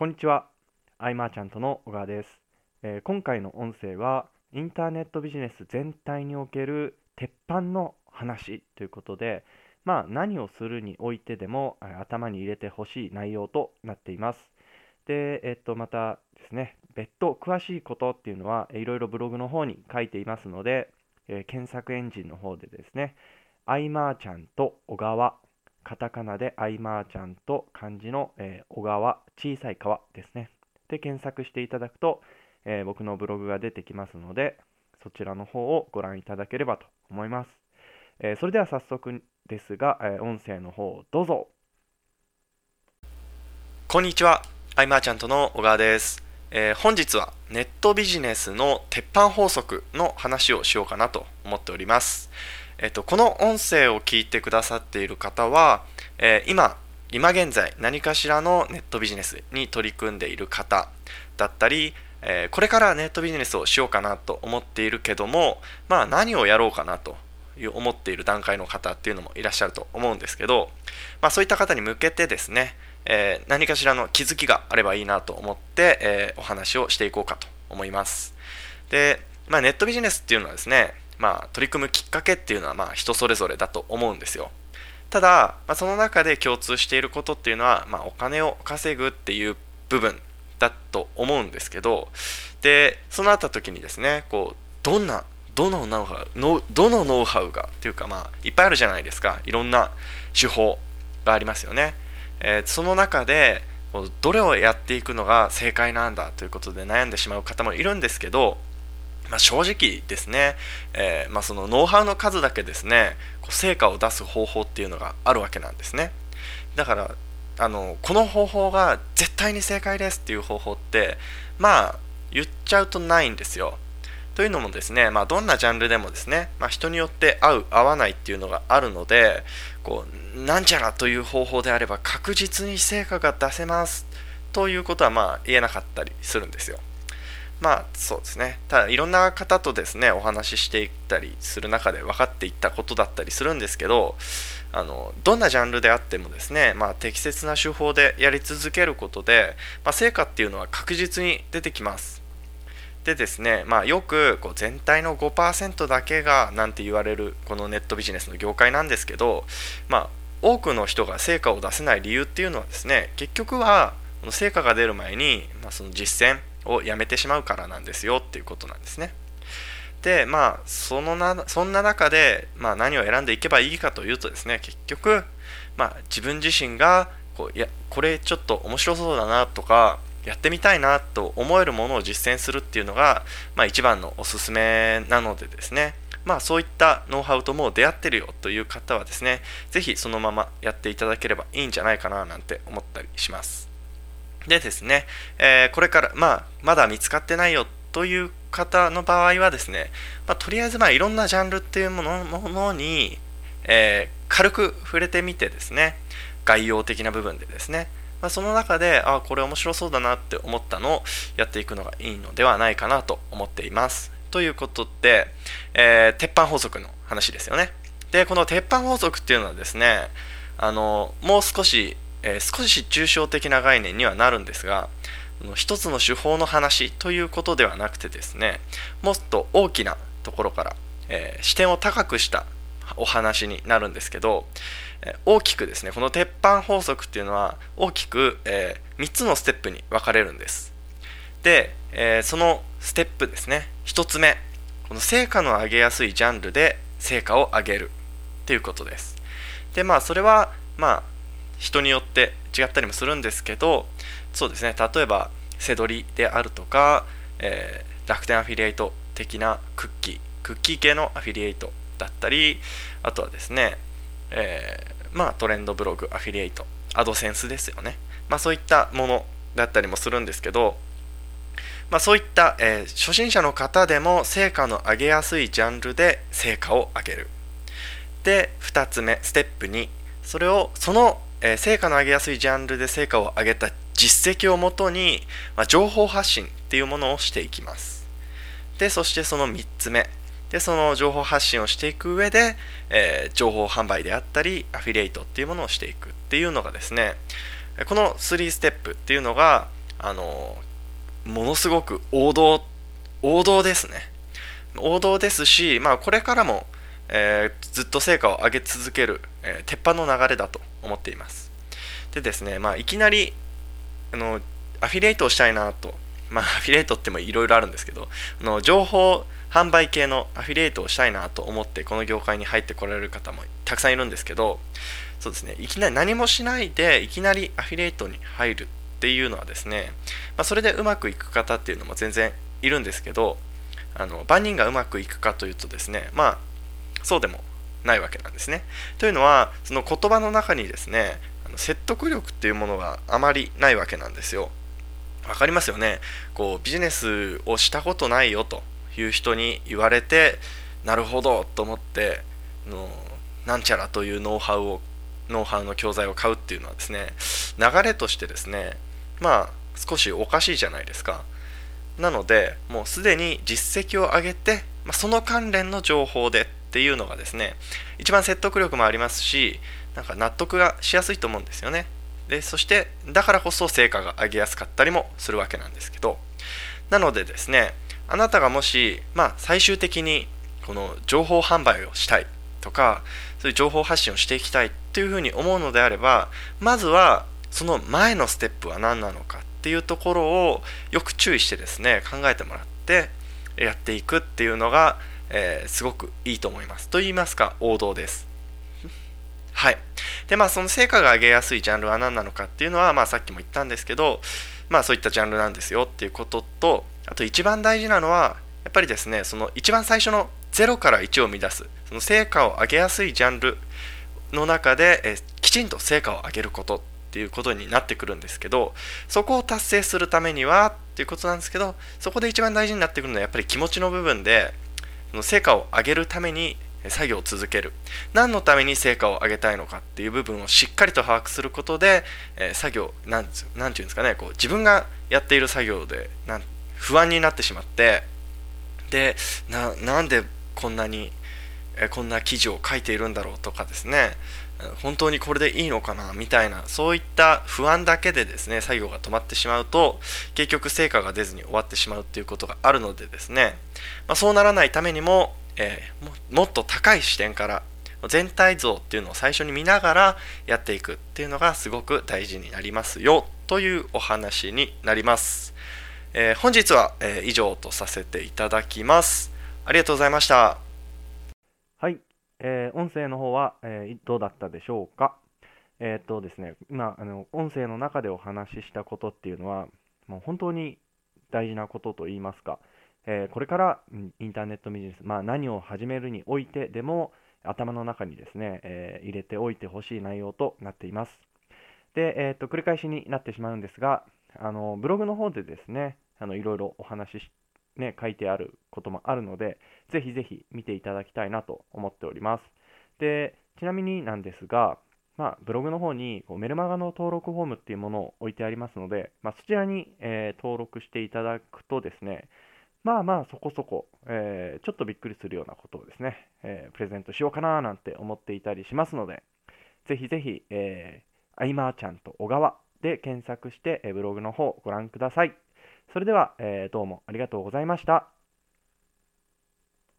こんにちは。アイマーちゃんとの小川です、えー今回の音声はインターネットビジネス全体における鉄板の話ということで、まあ何をするにおいてでも頭に入れてほしい内容となっています。で、えっとまたですね、別途詳しいことっていうのはいろいろブログの方に書いていますので、えー検索エンジンの方でですね、アイマーちゃんと小川カタカナでアイマーちゃんと漢字の、えー小川、小さい川ですね。で、検索していただくと、えー僕のブログが出てきますので、そちらの方をご覧いただければと思います。えーそれでは早速ですが、えー音声の方をどうぞ。こんにちは、アイマーちゃんとの小川です、えー本日はネットビジネスの鉄板法則の話をしようかなと思っております。えっと、この音声を聞いてくださっている方は、えー今、今現在何かしらのネットビジネスに取り組んでいる方だったり、えーこれからネットビジネスをしようかなと思っているけども、まあ何をやろうかなという思っている段階の方っていうのもいらっしゃると思うんですけど、まあそういった方に向けてですね、えー何かしらの気づきがあればいいなと思って、えーお話をしていこうかと思います。で、まあ、ネットビジネスっていうのはですね、まあ、取り組むきっかけっていうのはまあ人それぞれだと思うんですよ。ただ、まあ、その中で共通していることっていうのは、まあ、お金を稼ぐっていう部分だと思うんですけど、で、そうなった時にですね、こう、どんな、どのノウハウ、のどのノウハウがっていうか、まあ、いっぱいあるじゃないですか。いろんな手法がありますよね。えーその中でどれをやっていくのが正解なんだということで悩んでしまう方もいるんですけど、まあ、正直ですね、えーまあ、そのノウハウの数だけですねこう成果を出す方法っていうのがあるわけなんですね。だからあのこの方法が絶対に正解ですっていう方法ってまあ言っちゃうとないんですよ。というのもですね、まあ、どんなジャンルでもですね、まあ、人によって合う合わないっていうのがあるのでこうなんちゃらという方法であれば確実に成果が出せますということはまあ言えなかったりするんですよ。まあそうですね。ただいろんな方とですねお話ししていったりする中で分かっていったことだったりするんですけどあのどんなジャンルであってもですね、まあ、適切な手法でやり続けることで、まあ、成果っていうのは確実に出てきます。でですね、まあ、よくこう全体の5%だけがなんて言われるこのネットビジネスの業界なんですけど、まあ、多くの人が成果を出せない理由っていうのはですね結局はこの成果が出る前に、まあ、その実践をやめてしまうからなんですよっていうことなんですね。でまあそのなそんな中で、まあ、何を選んでいけばいいかというとですね結局、まあ、自分自身がこういやこれちょっと面白そうだなとかやってみたいなと思えるものを実践するっていうのが、まあ、一番のおすすめなのでですねまあそういったノウハウともう出会ってるよという方はですねぜひそのままやっていただければいいんじゃないかななんて思ったりしますでですね、えーこれから、まあ、まだ見つかってないよという方の場合はですね、まあ、とりあえずまあいろんなジャンルっていうものものに、えー軽く触れてみてですね概要的な部分でですね、まあ、その中であこれ面白そうだなって思ったのをやっていくのがいいのではないかなと思っています。ということで、えー鉄板法則の話ですよね。でこの鉄板法則っていうのはですねあのもう少し、えー少し抽象的な概念にはなるんですが一つの手法の話ということではなくてですねもっと大きなところから、えー視点を高くしたお話になるんですけど、えー大きくですねこの鉄板法則っていうのは大きく、え3つのステップに分かれるんです。で、えそのステップですね1つ目この成果の上げやすいジャンルで成果を上げるっていうことです。でまあそれはまあ人によって違ったりもするんですけどそうですね例えば背取りであるとか、えー楽天アフィリエイト的なクッキークッキー系のアフィリエイトだったりあとはですね、えーまあトレンドブログアフィリエイトアドセンスですよねまあそういったものだったりもするんですけどまあ、そういった、えー初心者の方でも成果の上げやすいジャンルで成果を上げる。で、2つ目、ステップ2。それを、その、えー成果の上げやすいジャンルで成果を上げた実績をもとに、まあ、情報発信っていうものをしていきます。で、そしてその3つ目。で、その情報発信をしていく上で、えー情報販売であったり、アフィリエイトっていうものをしていくっていうのがですね、この3ステップっていうのが、あのものすごく王道王道ですね王道ですし、まあ、これからも、えー、ずっと成果を上げ続ける、えー、鉄板の流れだと思っています。でですね、まあ、いきなりあのアフィリエイトをしたいなとまあ、アフィリエイトってもいろいろあるんですけどあの情報販売系のアフィリエイトをしたいなと思ってこの業界に入ってこられる方もたくさんいるんですけどそうですねいきなり何もしないでいきなりアフィリエイトに入るっていうのはですね、まあ、それでうまくいく方っていうのも全然いるんですけどあの万人がうまくいくかというとですねまあそうでもないわけなんですね。というのはその言葉の中にですね説得力っていうものがあまりないわけなんですよ。わかりますよね。こうビジネスをしたことないよという人に言われてなるほどと思ってのなんちゃらというノウハウをノウハウの教材を買うっていうのはですね流れとしてですねまあ少しおかしいじゃないですかなのでもうすでに実績を上げて、まあ、その関連の情報でっていうのがですね一番説得力もありますしなんか納得がしやすいと思うんですよね。でそしてだからこそ成果が上げやすかったりもするわけなんですけど。なのでですねあなたがもし、まあ、最終的にこの情報販売をしたいとかそういう情報発信をしていきたいっていうふうに思うのであればまずはその前のステップは何なのかっていうところをよく注意してですね考えてもらってやっていくっていうのが、えー、すごくいいと思います。と言いますか王道です。はい。でまあその成果が上げやすいジャンルは何なのかっていうのは、まあ、さっきも言ったんですけどまあそういったジャンルなんですよっていうこととあと一番大事なのはやっぱりですねその一番最初の0から1を生み出すその成果を上げやすいジャンルの中でえきちんと成果を上げることっていうことになってくるんですけどそこを達成するためにはっていうことなんですけどそこで一番大事になってくるのはやっぱり気持ちの部分で成果を上げるために作業を続ける。何のために成果を上げたいのかっていう部分をしっかりと把握することで、え作業なんていうんですかねこう自分がやっている作業でなん不安になってしまってでなんでこんなにえこんな記事を書いているんだろうとかですね。本当にこれでいいのかなみたいなそういった不安だけでですね作業が止まってしまうと結局成果が出ずに終わってしまうっていうことがあるのでですね、まあ、そうならないためにも、えー、もっと高い視点から全体像っていうのを最初に見ながらやっていくっていうのがすごく大事になりますよというお話になります、えー、本日は、え以上とさせていただきます。ありがとうございました。はい、えー、音声の方は、えー、どうだったでしょうか？えっ、とですね、今あの、音声の中でお話ししたことっていうのは、もう本当に大事なことと言いますか、えー、これからインターネットビジネス、まあ、何を始めるにおいてでも、頭の中にですね、えー入れておいてほしい内容となっています。で、えっ、と、繰り返しになってしまうんですが、あのブログの方でですね、あのいろいろお話しね、書いてあることもあるので、ぜひぜひ見ていただきたいなと思っております。で、ちなみになんですが、まあ、ブログの方にこうメルマガの登録フォームっていうものを置いてありますので、まあ、そちらに、えー、登録していただくとですね、まあまあそこそこ、えー、ちょっとびっくりするようなことをですね、えー、プレゼントしようかななんて思っていたりしますので、ぜひぜひ、えー、アイマーちゃんと小川で検索して、えブログの方をご覧ください。それでは、えー、どうもありがとうございました。